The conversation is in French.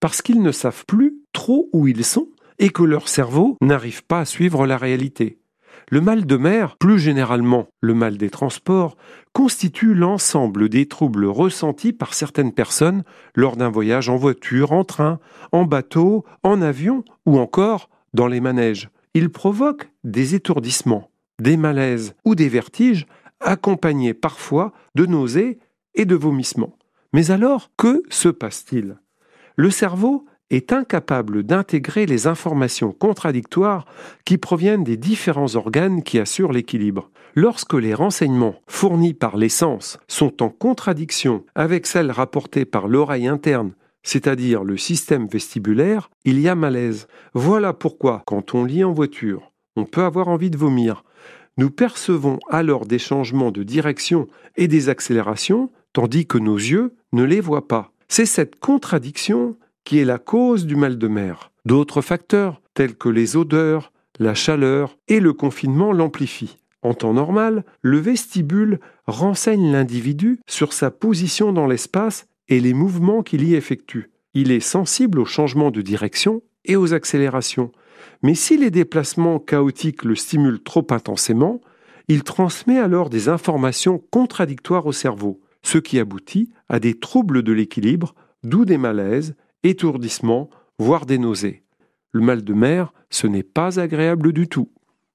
parce qu'ils ne savent plus trop où ils sont et que leur cerveau n'arrive pas à suivre la réalité. Le mal de mer, plus généralement le mal des transports, constitue l'ensemble des troubles ressentis par certaines personnes lors d'un voyage en voiture, en train, en bateau, en avion ou encore dans les manèges. Il provoque des étourdissements, des malaises ou des vertiges accompagnés parfois de nausées et de vomissements. Mais alors, que se passe-t-il? Le cerveau est incapable d'intégrer les informations contradictoires qui proviennent des différents organes qui assurent l'équilibre. Lorsque les renseignements fournis par les sens sont en contradiction avec celles rapportées par l'oreille interne, c'est-à-dire le système vestibulaire, il y a malaise. Voilà pourquoi, quand on lit en voiture, on peut avoir envie de vomir. Nous percevons alors des changements de direction et des accélérations, tandis que nos yeux ne les voient pas. C'est cette contradiction qui est la cause du mal de mer. D'autres facteurs, tels que les odeurs, la chaleur et le confinement l'amplifient. En temps normal, le vestibule renseigne l'individu sur sa position dans l'espace et les mouvements qu'il y effectue. Il est sensible aux changements de direction et aux accélérations. Mais si les déplacements chaotiques le stimulent trop intensément, il transmet alors des informations contradictoires au cerveau, ce qui aboutit à des troubles de l'équilibre, d'où des malaises étourdissement, voire des nausées. Le mal de mer, ce n'est pas agréable du tout.